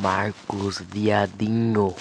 Marcos Viadinho